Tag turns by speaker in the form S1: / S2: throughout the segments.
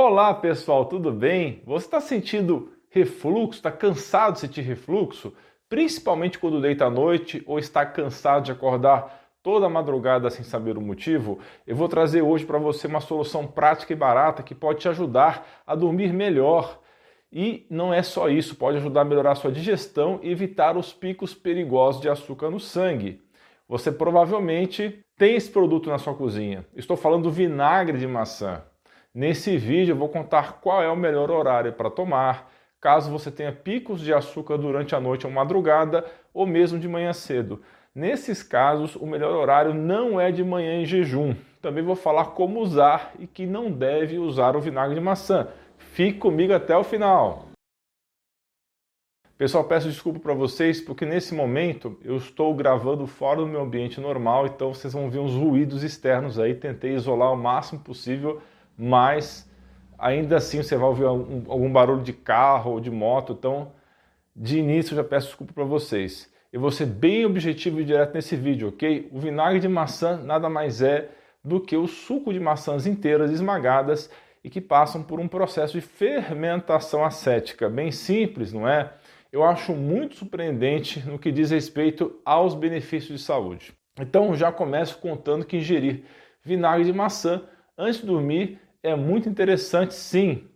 S1: Olá pessoal, tudo bem? Você está sentindo refluxo? Está cansado de sentir refluxo? Principalmente quando deita à noite ou está cansado de acordar toda a madrugada sem saber o motivo? Eu vou trazer hoje para você uma solução prática e barata que pode te ajudar a dormir melhor. E não é só isso, pode ajudar a melhorar a sua digestão e evitar os picos perigosos de açúcar no sangue. Você provavelmente tem esse produto na sua cozinha. Estou falando do vinagre de maçã. Nesse vídeo eu vou contar qual é o melhor horário para tomar, caso você tenha picos de açúcar durante a noite ou madrugada ou mesmo de manhã cedo. Nesses casos, o melhor horário não é de manhã em jejum. Também vou falar como usar e que não deve usar o vinagre de maçã. Fique comigo até o final. Pessoal, peço desculpa para vocês porque nesse momento eu estou gravando fora do meu ambiente normal, então vocês vão ver uns ruídos externos aí. Tentei isolar o máximo possível mas ainda assim você vai ouvir algum, barulho de carro ou de moto, então de início já peço desculpa para vocês. Eu vou ser bem objetivo e direto nesse vídeo, ok? O vinagre de maçã nada mais é do que o suco de maçãs inteiras esmagadas e que passam por um processo de fermentação acética, bem simples, não é? Eu acho muito surpreendente no que diz respeito aos benefícios de saúde. Então já começo contando que ingerir vinagre de maçã antes de dormir é muito interessante sim,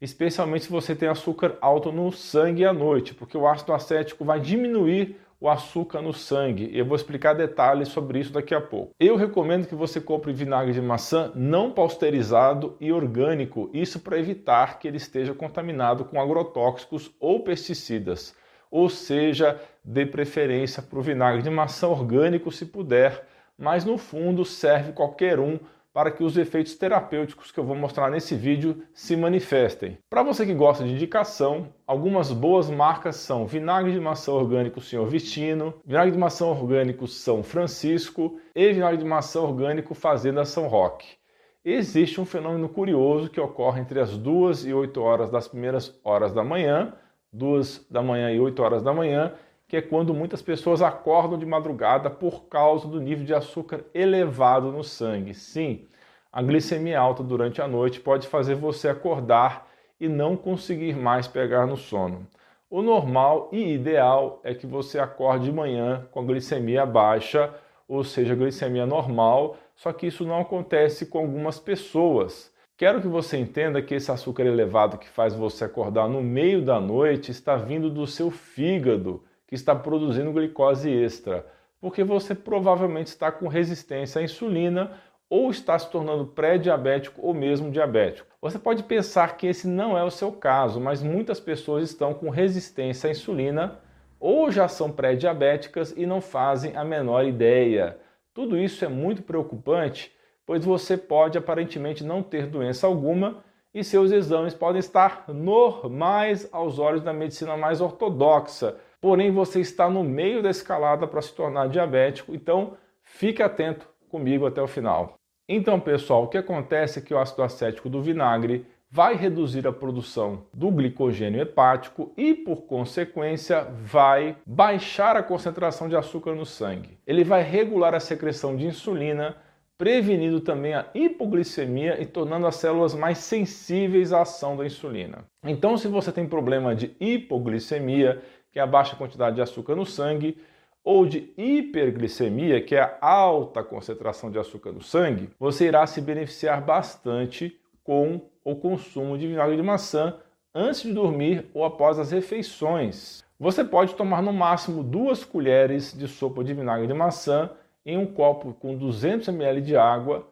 S1: especialmente se você tem açúcar alto no sangue à noite, porque o ácido acético vai diminuir o açúcar no sangue. Eu vou explicar detalhes sobre isso daqui a pouco. Eu recomendo que você compre vinagre de maçã não pasteurizado e orgânico, isso para evitar que ele esteja contaminado com agrotóxicos ou pesticidas. Ou seja, dê preferência para o vinagre de maçã orgânico se puder, mas no fundo serve qualquer um para que os efeitos terapêuticos que eu vou mostrar nesse vídeo se manifestem. Para você que gosta de indicação, algumas boas marcas são vinagre de maçã orgânico Senhor Vistino, vinagre de maçã orgânico São Francisco e vinagre de maçã orgânico Fazenda São Roque. Existe um fenômeno curioso que ocorre entre as 2 e 8 horas das primeiras horas da manhã, 2 da manhã e 8 horas da manhã, que é quando muitas pessoas acordam de madrugada por causa do nível de açúcar elevado no sangue. Sim, a glicemia alta durante a noite pode fazer você acordar e não conseguir mais pegar no sono. O normal e ideal é que você acorde de manhã com a glicemia baixa, ou seja, glicemia normal, só que isso não acontece com algumas pessoas. Quero que você entenda que esse açúcar elevado que faz você acordar no meio da noite está vindo do seu fígado que está produzindo glicose extra, porque você provavelmente está com resistência à insulina ou está se tornando pré-diabético ou mesmo diabético. Você pode pensar que esse não é o seu caso, mas muitas pessoas estão com resistência à insulina ou já são pré-diabéticas e não fazem a menor ideia. Tudo isso é muito preocupante, pois você pode aparentemente não ter doença alguma e seus exames podem estar normais aos olhos da medicina mais ortodoxa, porém você está no meio da escalada para se tornar diabético, então fique atento comigo até o final. Então, pessoal, o que acontece é que o ácido acético do vinagre vai reduzir a produção do glicogênio hepático e, por consequência, vai baixar a concentração de açúcar no sangue. Ele vai regular a secreção de insulina, prevenindo também a hipoglicemia e tornando as células mais sensíveis à ação da insulina. Então, se você tem problema de hipoglicemia, que é a baixa quantidade de açúcar no sangue, ou de hiperglicemia, que é a alta concentração de açúcar no sangue, você irá se beneficiar bastante com o consumo de vinagre de maçã antes de dormir ou após as refeições. Você pode tomar no máximo duas colheres de sopa de vinagre de maçã em um copo com 200 ml de água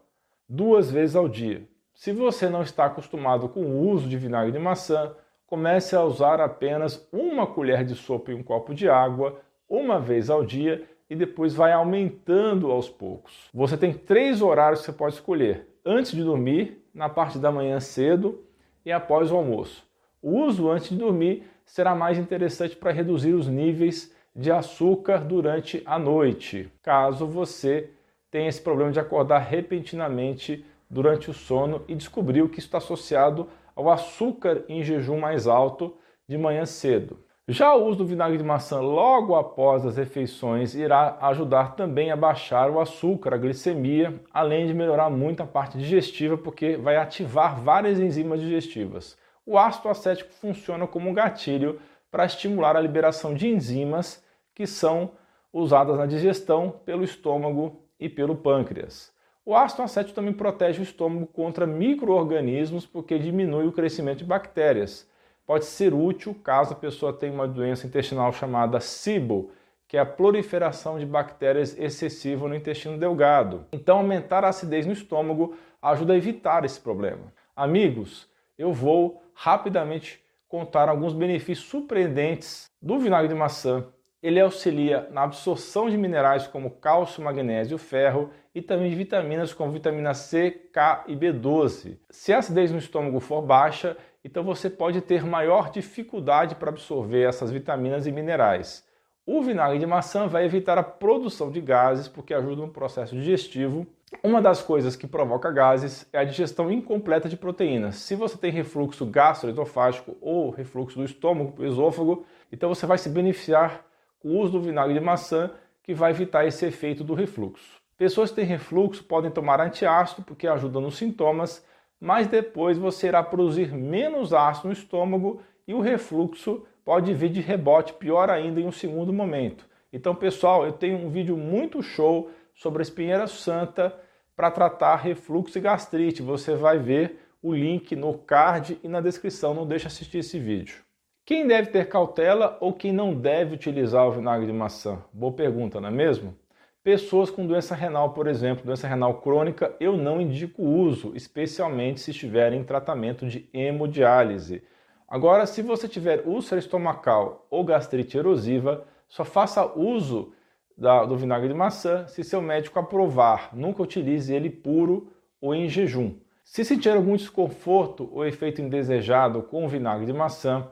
S1: duas vezes ao dia. Se você não está acostumado com o uso de vinagre de maçã, comece a usar apenas uma colher de sopa em um copo de água, uma vez ao dia, e depois vai aumentando aos poucos. Você tem três horários que você pode escolher: antes de dormir, na parte da manhã cedo e após o almoço. O uso antes de dormir será mais interessante para reduzir os níveis de açúcar durante a noite, caso você tenha esse problema de acordar repentinamente durante o sono e descobriu que está associado ao açúcar em jejum mais alto de manhã cedo. Já o uso do vinagre de maçã logo após as refeições irá ajudar também a baixar o açúcar, a glicemia, além de melhorar muito a parte digestiva, porque vai ativar várias enzimas digestivas. O ácido acético funciona como um gatilho para estimular a liberação de enzimas que são usadas na digestão pelo estômago e pelo pâncreas. O ácido acético também protege o estômago contra micro-organismos porque diminui o crescimento de bactérias. Pode ser útil caso a pessoa tenha uma doença intestinal chamada SIBO, que é a proliferação de bactérias excessiva no intestino delgado. Então, aumentar a acidez no estômago ajuda a evitar esse problema. Amigos, eu vou rapidamente contar alguns benefícios surpreendentes do vinagre de maçã ele auxilia na absorção de minerais como cálcio, magnésio, ferro e também de vitaminas como vitamina C, K e B12. Se a acidez no estômago for baixa, então você pode ter maior dificuldade para absorver essas vitaminas e minerais. O vinagre de maçã vai evitar a produção de gases porque ajuda no processo digestivo. Uma das coisas que provoca gases é a digestão incompleta de proteínas. Se você tem refluxo gastroesofágico ou refluxo do estômago para o esôfago, então você vai se beneficiar com o uso do vinagre de maçã, que vai evitar esse efeito do refluxo. Pessoas que têm refluxo podem tomar antiácido porque ajuda nos sintomas, mas depois você irá produzir menos ácido no estômago e o refluxo pode vir de rebote, pior ainda em um segundo momento. Então, pessoal, eu tenho um vídeo muito show sobre a espinheira santa para tratar refluxo e gastrite. Você vai ver o link no card e na descrição. Não deixe de assistir esse vídeo. Quem deve ter cautela ou quem não deve utilizar o vinagre de maçã? Boa pergunta, não é mesmo? Pessoas com doença renal, por exemplo, doença renal crônica, eu não indico uso, especialmente se estiverem em tratamento de hemodiálise. Agora, se você tiver úlcera estomacal ou gastrite erosiva, só faça uso da, do vinagre de maçã se seu médico aprovar. Nunca utilize ele puro ou em jejum. Se sentir algum desconforto ou efeito indesejado com o vinagre de maçã,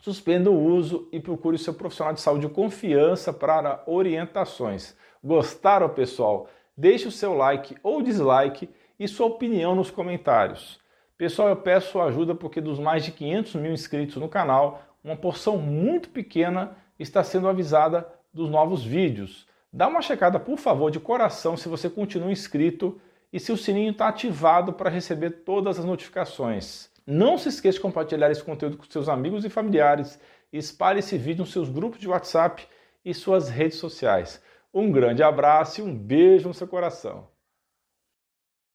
S1: suspenda o uso e procure seu profissional de saúde de confiança para orientações. Gostaram, pessoal? Deixe o seu like ou dislike e sua opinião nos comentários. Pessoal, eu peço sua ajuda porque dos mais de 500 mil inscritos no canal, uma porção muito pequena está sendo avisada dos novos vídeos. Dá uma checada, por favor, de coração se você continua inscrito e se o sininho está ativado para receber todas as notificações. Não se esqueça de compartilhar esse conteúdo com seus amigos e familiares. Espalhe esse vídeo nos seus grupos de WhatsApp e suas redes sociais. Um grande abraço e um beijo no seu coração.